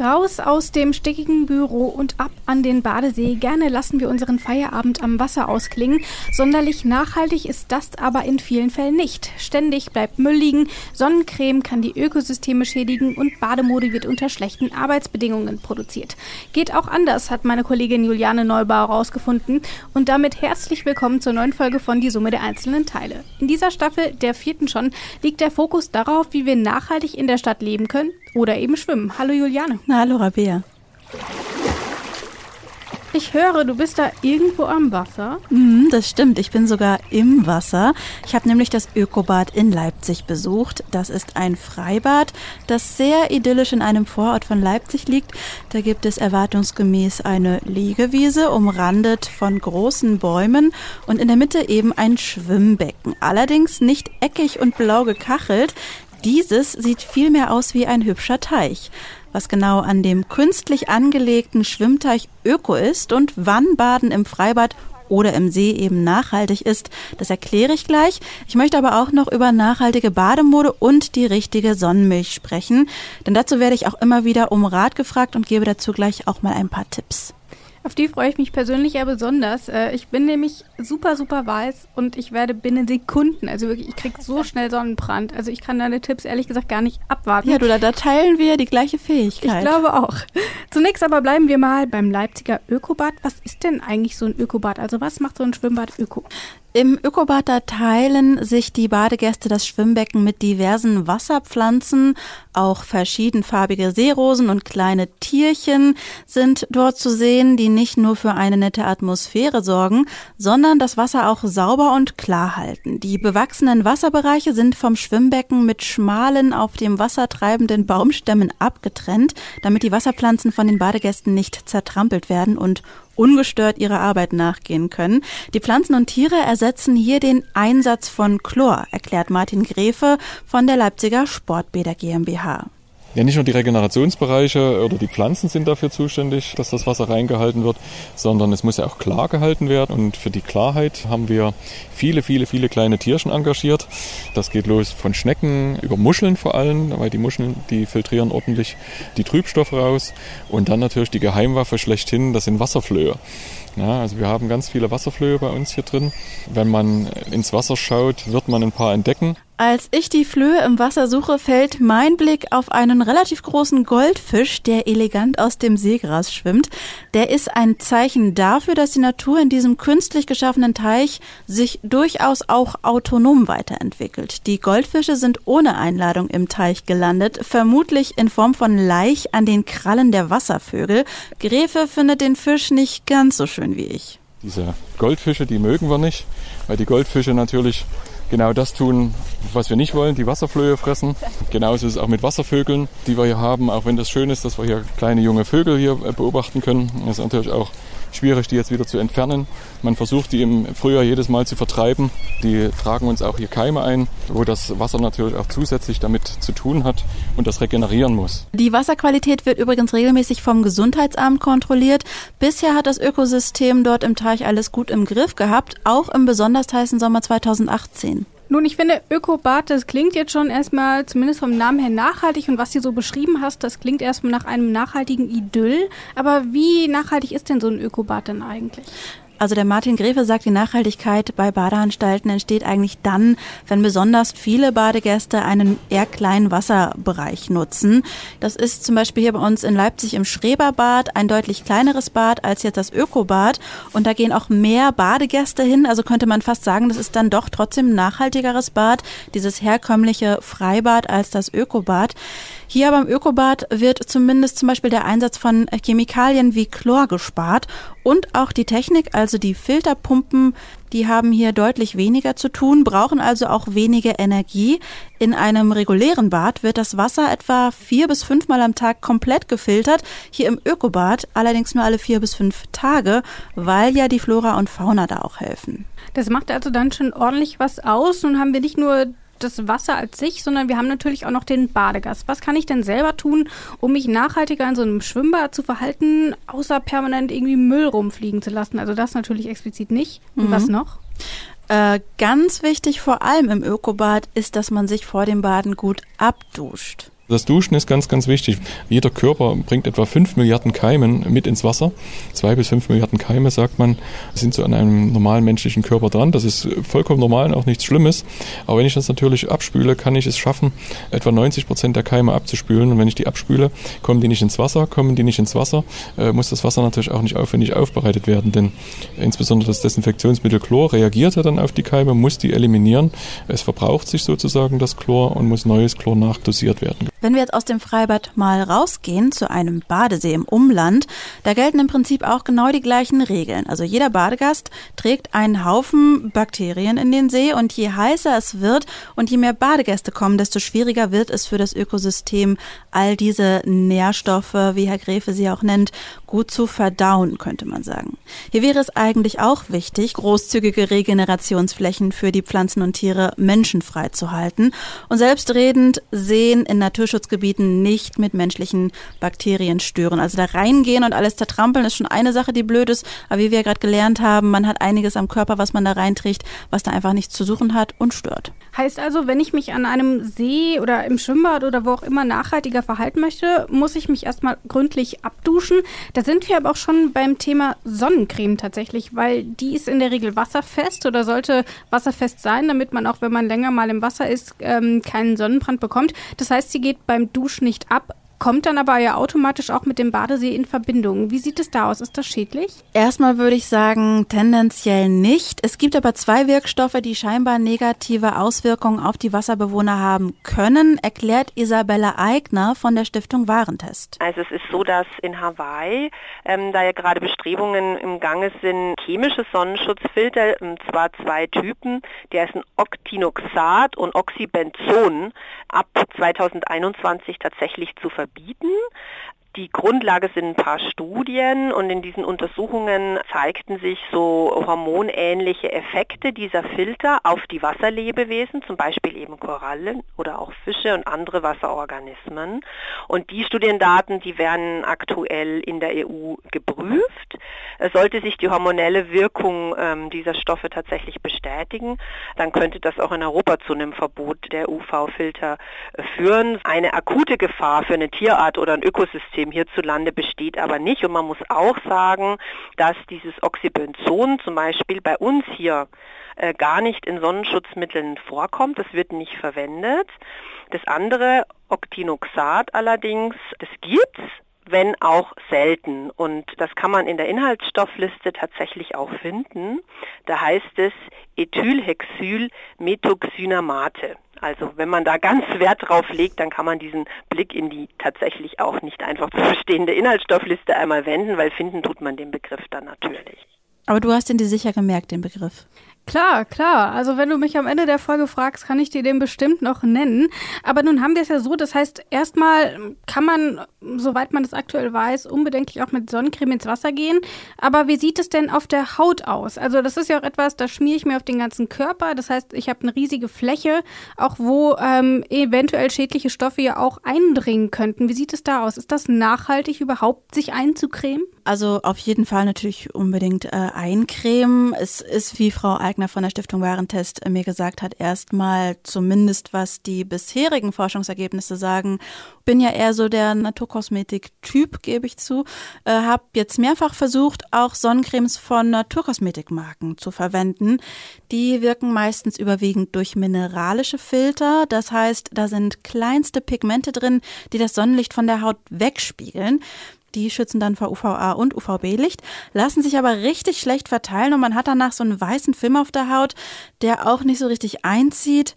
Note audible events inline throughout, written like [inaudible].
Raus aus dem stickigen Büro und ab an den Badesee. Gerne lassen wir unseren Feierabend am Wasser ausklingen. Sonderlich nachhaltig ist das aber in vielen Fällen nicht. Ständig bleibt Müll liegen, Sonnencreme kann die Ökosysteme schädigen und Bademode wird unter schlechten Arbeitsbedingungen produziert. Geht auch anders, hat meine Kollegin Juliane Neubauer herausgefunden. Und damit herzlich willkommen zur neuen Folge von Die Summe der einzelnen Teile. In dieser Staffel, der vierten schon, liegt der Fokus darauf, wie wir nachhaltig in der Stadt leben können oder eben schwimmen. Hallo Juliane. Na, hallo Rabea. Ich höre, du bist da irgendwo am Wasser. Mhm, das stimmt, ich bin sogar im Wasser. Ich habe nämlich das Ökobad in Leipzig besucht. Das ist ein Freibad, das sehr idyllisch in einem Vorort von Leipzig liegt. Da gibt es erwartungsgemäß eine Liegewiese, umrandet von großen Bäumen und in der Mitte eben ein Schwimmbecken. Allerdings nicht eckig und blau gekachelt. Dieses sieht vielmehr aus wie ein hübscher Teich. Was genau an dem künstlich angelegten Schwimmteich Öko ist und wann Baden im Freibad oder im See eben nachhaltig ist, das erkläre ich gleich. Ich möchte aber auch noch über nachhaltige Bademode und die richtige Sonnenmilch sprechen, denn dazu werde ich auch immer wieder um Rat gefragt und gebe dazu gleich auch mal ein paar Tipps. Auf die freue ich mich persönlich ja besonders. Äh, ich bin nämlich super, super weiß und ich werde binnen Sekunden, also wirklich, ich kriege so schnell Sonnenbrand. Also ich kann deine Tipps ehrlich gesagt gar nicht abwarten. Ja, du, da, da teilen wir die gleiche Fähigkeit. Ich glaube auch. Zunächst aber bleiben wir mal beim Leipziger Ökobad. Was ist denn eigentlich so ein Ökobad? Also was macht so ein Schwimmbad öko? Im Ökobad teilen sich die Badegäste das Schwimmbecken mit diversen Wasserpflanzen. Auch verschiedenfarbige Seerosen und kleine Tierchen sind dort zu sehen, die nicht nur für eine nette Atmosphäre sorgen, sondern das Wasser auch sauber und klar halten. Die bewachsenen Wasserbereiche sind vom Schwimmbecken mit schmalen, auf dem Wasser treibenden Baumstämmen abgetrennt, damit die Wasserpflanzen von den Badegästen nicht zertrampelt werden und ungestört ihrer Arbeit nachgehen können. Die Pflanzen und Tiere ersetzen hier den Einsatz von Chlor, erklärt Martin Gräfe von der Leipziger Sportbäder GmbH. Ja, nicht nur die Regenerationsbereiche oder die Pflanzen sind dafür zuständig, dass das Wasser reingehalten wird, sondern es muss ja auch klar gehalten werden. Und für die Klarheit haben wir viele, viele, viele kleine Tierchen engagiert. Das geht los von Schnecken über Muscheln vor allem, weil die Muscheln, die filtrieren ordentlich die Trübstoffe raus. Und dann natürlich die Geheimwaffe schlechthin, das sind Wasserflöhe. Ja, also wir haben ganz viele Wasserflöhe bei uns hier drin. Wenn man ins Wasser schaut, wird man ein paar entdecken. Als ich die Flöhe im Wasser suche, fällt mein Blick auf einen relativ großen Goldfisch, der elegant aus dem Seegras schwimmt. Der ist ein Zeichen dafür, dass die Natur in diesem künstlich geschaffenen Teich sich durchaus auch autonom weiterentwickelt. Die Goldfische sind ohne Einladung im Teich gelandet, vermutlich in Form von Laich an den Krallen der Wasservögel. Gräfe findet den Fisch nicht ganz so schön wie ich. Diese Goldfische, die mögen wir nicht, weil die Goldfische natürlich genau das tun, was wir nicht wollen, die Wasserflöhe fressen. Genauso ist es auch mit Wasservögeln, die wir hier haben, auch wenn das schön ist, dass wir hier kleine junge Vögel hier äh, beobachten können. Es ist natürlich auch schwierig, die jetzt wieder zu entfernen. Man versucht, die im Frühjahr jedes Mal zu vertreiben. Die tragen uns auch hier Keime ein, wo das Wasser natürlich auch zusätzlich damit zu tun hat und das regenerieren muss. Die Wasserqualität wird übrigens regelmäßig vom Gesundheitsamt kontrolliert. Bisher hat das Ökosystem dort im Teich alles gut im Griff gehabt, auch im besonders heißen Sommer 2018. Nun, ich finde, Ökobad, das klingt jetzt schon erstmal, zumindest vom Namen her, nachhaltig. Und was du so beschrieben hast, das klingt erstmal nach einem nachhaltigen Idyll. Aber wie nachhaltig ist denn so ein Ökobad denn eigentlich? Also der Martin Gräfe sagt, die Nachhaltigkeit bei Badeanstalten entsteht eigentlich dann, wenn besonders viele Badegäste einen eher kleinen Wasserbereich nutzen. Das ist zum Beispiel hier bei uns in Leipzig im Schreberbad ein deutlich kleineres Bad als jetzt das Ökobad. Und da gehen auch mehr Badegäste hin. Also könnte man fast sagen, das ist dann doch trotzdem ein nachhaltigeres Bad, dieses herkömmliche Freibad als das Ökobad. Hier beim Ökobad wird zumindest zum Beispiel der Einsatz von Chemikalien wie Chlor gespart und auch die Technik, also die Filterpumpen, die haben hier deutlich weniger zu tun, brauchen also auch weniger Energie. In einem regulären Bad wird das Wasser etwa vier bis fünfmal am Tag komplett gefiltert. Hier im Ökobad allerdings nur alle vier bis fünf Tage, weil ja die Flora und Fauna da auch helfen. Das macht also dann schon ordentlich was aus. Nun haben wir nicht nur das Wasser als sich, sondern wir haben natürlich auch noch den Badegast. Was kann ich denn selber tun, um mich nachhaltiger in so einem Schwimmbad zu verhalten, außer permanent irgendwie Müll rumfliegen zu lassen? Also das natürlich explizit nicht. Und mhm. was noch? Äh, ganz wichtig vor allem im Ökobad ist, dass man sich vor dem Baden gut abduscht. Das Duschen ist ganz, ganz wichtig. Jeder Körper bringt etwa 5 Milliarden Keimen mit ins Wasser. 2 bis 5 Milliarden Keime, sagt man, sind so an einem normalen menschlichen Körper dran. Das ist vollkommen normal und auch nichts Schlimmes. Aber wenn ich das natürlich abspüle, kann ich es schaffen, etwa 90 Prozent der Keime abzuspülen. Und wenn ich die abspüle, kommen die nicht ins Wasser. Kommen die nicht ins Wasser, äh, muss das Wasser natürlich auch nicht aufwendig aufbereitet werden. Denn insbesondere das Desinfektionsmittel Chlor reagiert ja dann auf die Keime, muss die eliminieren. Es verbraucht sich sozusagen das Chlor und muss neues Chlor nachdosiert werden. Wenn wir jetzt aus dem Freibad mal rausgehen zu einem Badesee im Umland, da gelten im Prinzip auch genau die gleichen Regeln. Also jeder Badegast trägt einen Haufen Bakterien in den See und je heißer es wird und je mehr Badegäste kommen, desto schwieriger wird es für das Ökosystem, all diese Nährstoffe, wie Herr Gräfe sie auch nennt, gut zu verdauen, könnte man sagen. Hier wäre es eigentlich auch wichtig, großzügige Regenerationsflächen für die Pflanzen und Tiere menschenfrei zu halten und selbstredend Seen in Natur Naturschutzgebieten nicht mit menschlichen Bakterien stören. Also da reingehen und alles zertrampeln ist schon eine Sache, die blöd ist. Aber wie wir gerade gelernt haben, man hat einiges am Körper, was man da reinträgt, was da einfach nichts zu suchen hat und stört. Heißt also, wenn ich mich an einem See oder im Schwimmbad oder wo auch immer nachhaltiger verhalten möchte, muss ich mich erstmal gründlich abduschen. Sind wir aber auch schon beim Thema Sonnencreme tatsächlich, weil die ist in der Regel wasserfest oder sollte wasserfest sein, damit man auch, wenn man länger mal im Wasser ist, ähm, keinen Sonnenbrand bekommt. Das heißt, sie geht beim Duschen nicht ab, kommt dann aber ja automatisch auch mit dem Badesee in Verbindung. Wie sieht es da aus? Ist das schädlich? Erstmal würde ich sagen, tendenziell nicht. Es gibt aber zwei Wirkstoffe, die scheinbar negative Auswirkungen auf die Wasserbewohner haben können, erklärt Isabella Eigner von der Stiftung Warentest. Also es ist so, dass in Hawaii, ähm, da ja gerade Bestrebungen im Gange sind, chemische Sonnenschutzfilter, und zwar zwei Typen, die heißen Octinoxat und Oxybenzon, ab 2021 tatsächlich zu verbieten verbieten. Die Grundlage sind ein paar Studien und in diesen Untersuchungen zeigten sich so hormonähnliche Effekte dieser Filter auf die Wasserlebewesen, zum Beispiel eben Korallen oder auch Fische und andere Wasserorganismen. Und die Studiendaten, die werden aktuell in der EU geprüft. Sollte sich die hormonelle Wirkung ähm, dieser Stoffe tatsächlich bestätigen, dann könnte das auch in Europa zu einem Verbot der UV-Filter führen. Eine akute Gefahr für eine Tierart oder ein Ökosystem Immunsystem hierzulande besteht aber nicht. Und man muss auch sagen, dass dieses Oxybenzon zum Beispiel bei uns hier äh, gar nicht in Sonnenschutzmitteln vorkommt. Das wird nicht verwendet. Das andere, Octinoxat allerdings, das gibt's wenn auch selten. Und das kann man in der Inhaltsstoffliste tatsächlich auch finden. Da heißt es Ethylhexylmethoxynamate. Also wenn man da ganz [laughs] Wert drauf legt, dann kann man diesen Blick in die tatsächlich auch nicht einfach zu verstehende Inhaltsstoffliste einmal wenden, weil finden tut man den Begriff dann natürlich. Aber du hast den dir sicher gemerkt, den Begriff. Klar, klar. Also wenn du mich am Ende der Folge fragst, kann ich dir den bestimmt noch nennen. Aber nun haben wir es ja so, das heißt, erstmal kann man, soweit man das aktuell weiß, unbedenklich auch mit Sonnencreme ins Wasser gehen. Aber wie sieht es denn auf der Haut aus? Also das ist ja auch etwas, das schmiere ich mir auf den ganzen Körper. Das heißt, ich habe eine riesige Fläche, auch wo ähm, eventuell schädliche Stoffe ja auch eindringen könnten. Wie sieht es da aus? Ist das nachhaltig überhaupt, sich einzucremen? Also auf jeden Fall natürlich unbedingt äh, eincremen. Es ist, wie Frau Eigner von der Stiftung Warentest mir gesagt hat, erstmal zumindest was die bisherigen Forschungsergebnisse sagen. Bin ja eher so der Naturkosmetik-Typ, gebe ich zu. Äh, habe jetzt mehrfach versucht, auch Sonnencremes von Naturkosmetikmarken zu verwenden. Die wirken meistens überwiegend durch mineralische Filter. Das heißt, da sind kleinste Pigmente drin, die das Sonnenlicht von der Haut wegspiegeln. Die schützen dann vor UVA und UVB-Licht, lassen sich aber richtig schlecht verteilen und man hat danach so einen weißen Film auf der Haut, der auch nicht so richtig einzieht.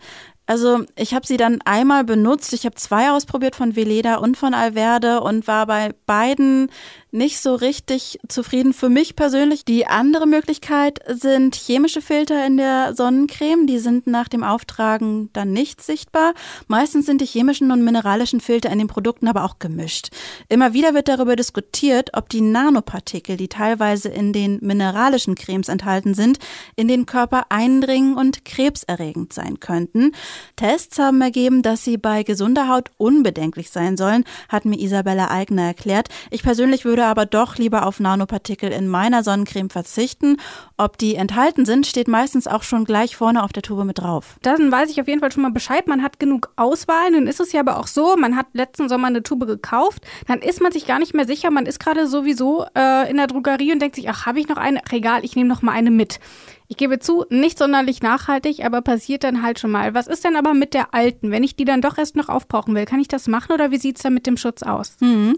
Also ich habe sie dann einmal benutzt. Ich habe zwei ausprobiert von Veleda und von Alverde und war bei beiden nicht so richtig zufrieden. Für mich persönlich. Die andere Möglichkeit sind chemische Filter in der Sonnencreme. Die sind nach dem Auftragen dann nicht sichtbar. Meistens sind die chemischen und mineralischen Filter in den Produkten aber auch gemischt. Immer wieder wird darüber diskutiert, ob die Nanopartikel, die teilweise in den mineralischen Cremes enthalten sind, in den Körper eindringen und krebserregend sein könnten. Tests haben ergeben, dass sie bei gesunder Haut unbedenklich sein sollen, hat mir Isabella Eigner erklärt. Ich persönlich würde aber doch lieber auf Nanopartikel in meiner Sonnencreme verzichten. Ob die enthalten sind, steht meistens auch schon gleich vorne auf der Tube mit drauf. Dann weiß ich auf jeden Fall schon mal Bescheid. Man hat genug Auswahl. Nun ist es ja aber auch so, man hat letzten Sommer eine Tube gekauft, dann ist man sich gar nicht mehr sicher. Man ist gerade sowieso äh, in der Drogerie und denkt sich, ach, habe ich noch eine? Regal, ich nehme noch mal eine mit. Ich gebe zu, nicht sonderlich nachhaltig, aber passiert dann halt schon mal. Was ist denn aber mit der alten? Wenn ich die dann doch erst noch aufbrauchen will, kann ich das machen oder wie sieht es dann mit dem Schutz aus? Mhm.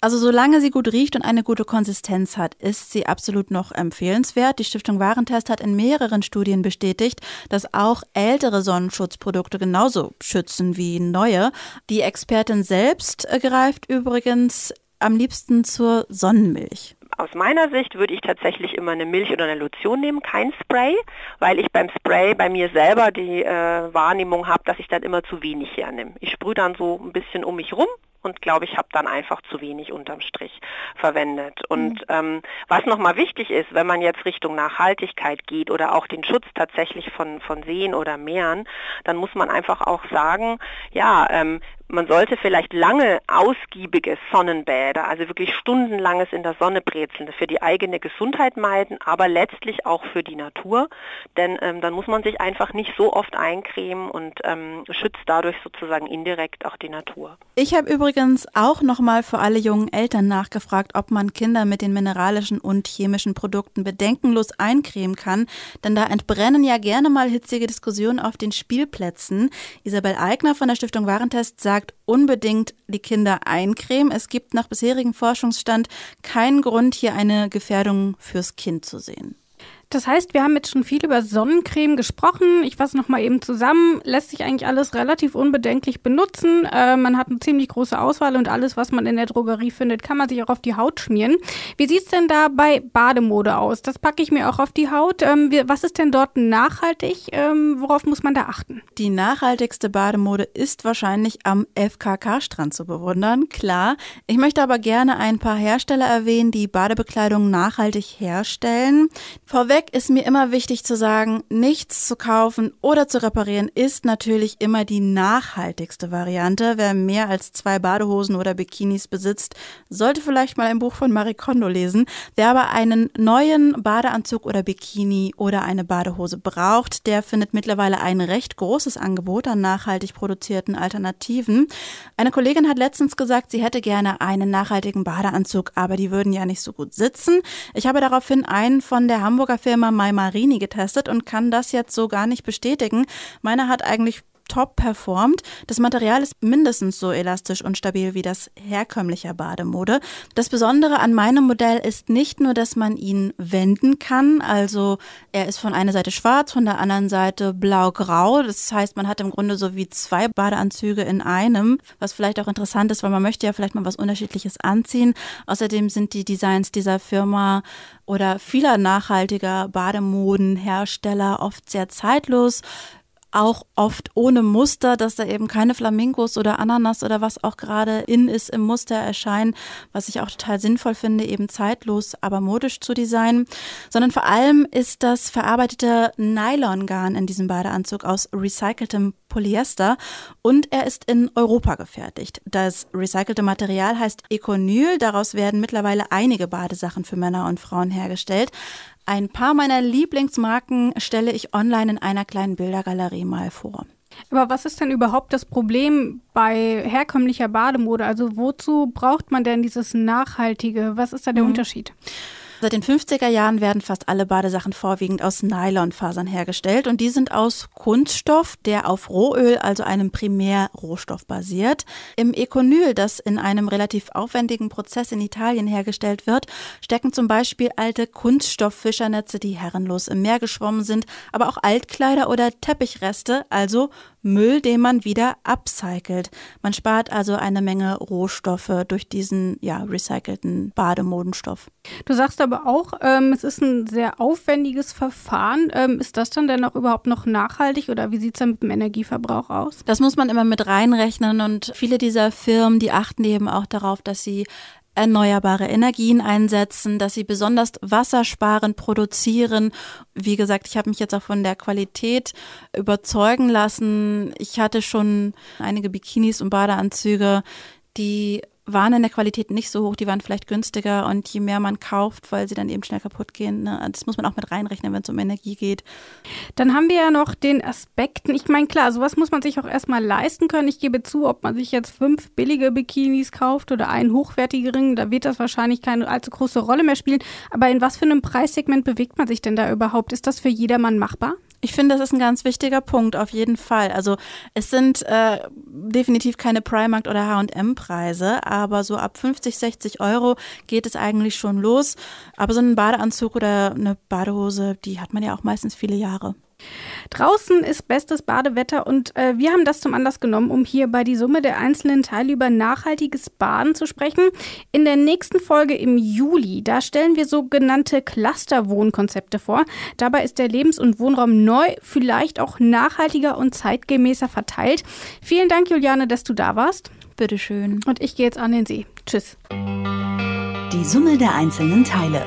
Also solange sie gut riecht und eine gute Konsistenz hat, ist sie absolut noch empfehlenswert. Die Stiftung Warentest hat in mehreren Studien bestätigt, dass auch ältere Sonnenschutzprodukte genauso schützen wie neue. Die Expertin selbst greift übrigens am liebsten zur Sonnenmilch aus meiner Sicht würde ich tatsächlich immer eine Milch oder eine Lotion nehmen, kein Spray, weil ich beim Spray bei mir selber die äh, Wahrnehmung habe, dass ich dann immer zu wenig hernehme. Ich sprühe dann so ein bisschen um mich rum und glaube ich habe dann einfach zu wenig unterm Strich verwendet. Und mhm. ähm, was nochmal wichtig ist, wenn man jetzt Richtung Nachhaltigkeit geht oder auch den Schutz tatsächlich von, von Seen oder Meeren, dann muss man einfach auch sagen, ja, ähm, man sollte vielleicht lange ausgiebige Sonnenbäder, also wirklich stundenlanges in der Sonne brezeln, für die eigene Gesundheit meiden, aber letztlich auch für die Natur, denn ähm, dann muss man sich einfach nicht so oft eincremen und ähm, schützt dadurch sozusagen indirekt auch die Natur. Ich habe übrigens auch nochmal für alle jungen Eltern nachgefragt, ob man Kinder mit den mineralischen und chemischen Produkten bedenkenlos eincremen kann, denn da entbrennen ja gerne mal hitzige Diskussionen auf den Spielplätzen. Isabel Eigner von der Stiftung Warentest sagt, sagt, unbedingt die Kinder eincremen. Es gibt nach bisherigem Forschungsstand keinen Grund, hier eine Gefährdung fürs Kind zu sehen. Das heißt, wir haben jetzt schon viel über Sonnencreme gesprochen. Ich fasse nochmal eben zusammen. Lässt sich eigentlich alles relativ unbedenklich benutzen. Äh, man hat eine ziemlich große Auswahl und alles, was man in der Drogerie findet, kann man sich auch auf die Haut schmieren. Wie sieht es denn da bei Bademode aus? Das packe ich mir auch auf die Haut. Ähm, was ist denn dort nachhaltig? Ähm, worauf muss man da achten? Die nachhaltigste Bademode ist wahrscheinlich am FKK-Strand zu bewundern. Klar. Ich möchte aber gerne ein paar Hersteller erwähnen, die Badebekleidung nachhaltig herstellen. Vorweg Vorweg ist mir immer wichtig zu sagen, nichts zu kaufen oder zu reparieren ist natürlich immer die nachhaltigste Variante. Wer mehr als zwei Badehosen oder Bikinis besitzt, sollte vielleicht mal ein Buch von Marie Kondo lesen. Wer aber einen neuen Badeanzug oder Bikini oder eine Badehose braucht, der findet mittlerweile ein recht großes Angebot an nachhaltig produzierten Alternativen. Eine Kollegin hat letztens gesagt, sie hätte gerne einen nachhaltigen Badeanzug, aber die würden ja nicht so gut sitzen. Ich habe daraufhin einen von der Hamburger Firma MyMarini getestet und kann das jetzt so gar nicht bestätigen. Meiner hat eigentlich top performt. Das Material ist mindestens so elastisch und stabil wie das herkömmliche Bademode. Das Besondere an meinem Modell ist nicht nur, dass man ihn wenden kann, also er ist von einer Seite schwarz, von der anderen Seite blau-grau. Das heißt, man hat im Grunde so wie zwei Badeanzüge in einem, was vielleicht auch interessant ist, weil man möchte ja vielleicht mal was Unterschiedliches anziehen. Außerdem sind die Designs dieser Firma oder vieler nachhaltiger Bademodenhersteller oft sehr zeitlos auch oft ohne Muster, dass da eben keine Flamingos oder Ananas oder was auch gerade in ist im Muster erscheinen, was ich auch total sinnvoll finde, eben zeitlos, aber modisch zu designen, sondern vor allem ist das verarbeitete Nylongarn in diesem Badeanzug aus recyceltem Polyester und er ist in Europa gefertigt. Das recycelte Material heißt Econyl, daraus werden mittlerweile einige Badesachen für Männer und Frauen hergestellt. Ein paar meiner Lieblingsmarken stelle ich online in einer kleinen Bildergalerie mal vor. Aber was ist denn überhaupt das Problem bei herkömmlicher Bademode? Also wozu braucht man denn dieses Nachhaltige? Was ist da der mhm. Unterschied? Seit den 50er Jahren werden fast alle Badesachen vorwiegend aus Nylonfasern hergestellt und die sind aus Kunststoff, der auf Rohöl, also einem Primärrohstoff basiert. Im Econyl, das in einem relativ aufwendigen Prozess in Italien hergestellt wird, stecken zum Beispiel alte Kunststofffischernetze, die herrenlos im Meer geschwommen sind, aber auch Altkleider oder Teppichreste, also Müll, den man wieder upcycelt. Man spart also eine Menge Rohstoffe durch diesen ja, recycelten Bademodenstoff. Du sagst aber auch, ähm, es ist ein sehr aufwendiges Verfahren. Ähm, ist das dann denn auch überhaupt noch nachhaltig oder wie sieht es dann mit dem Energieverbrauch aus? Das muss man immer mit reinrechnen und viele dieser Firmen, die achten eben auch darauf, dass sie erneuerbare Energien einsetzen, dass sie besonders wassersparend produzieren. Wie gesagt, ich habe mich jetzt auch von der Qualität überzeugen lassen. Ich hatte schon einige Bikinis und Badeanzüge, die waren in der Qualität nicht so hoch, die waren vielleicht günstiger und je mehr man kauft, weil sie dann eben schnell kaputt gehen, ne, das muss man auch mit reinrechnen, wenn es um Energie geht. Dann haben wir ja noch den Aspekten, ich meine klar, sowas muss man sich auch erstmal leisten können. Ich gebe zu, ob man sich jetzt fünf billige Bikinis kauft oder einen hochwertigeren, da wird das wahrscheinlich keine allzu große Rolle mehr spielen. Aber in was für einem Preissegment bewegt man sich denn da überhaupt? Ist das für jedermann machbar? Ich finde, das ist ein ganz wichtiger Punkt, auf jeden Fall. Also es sind äh, definitiv keine Primark- oder H&M-Preise, aber so ab 50, 60 Euro geht es eigentlich schon los. Aber so ein Badeanzug oder eine Badehose, die hat man ja auch meistens viele Jahre. Draußen ist bestes Badewetter und äh, wir haben das zum Anlass genommen, um hier bei die Summe der einzelnen Teile über nachhaltiges Baden zu sprechen. In der nächsten Folge im Juli, da stellen wir sogenannte Cluster-Wohnkonzepte vor. Dabei ist der Lebens- und Wohnraum neu, vielleicht auch nachhaltiger und zeitgemäßer verteilt. Vielen Dank, Juliane, dass du da warst. Bitteschön. Und ich gehe jetzt an den See. Tschüss. Die Summe der einzelnen Teile.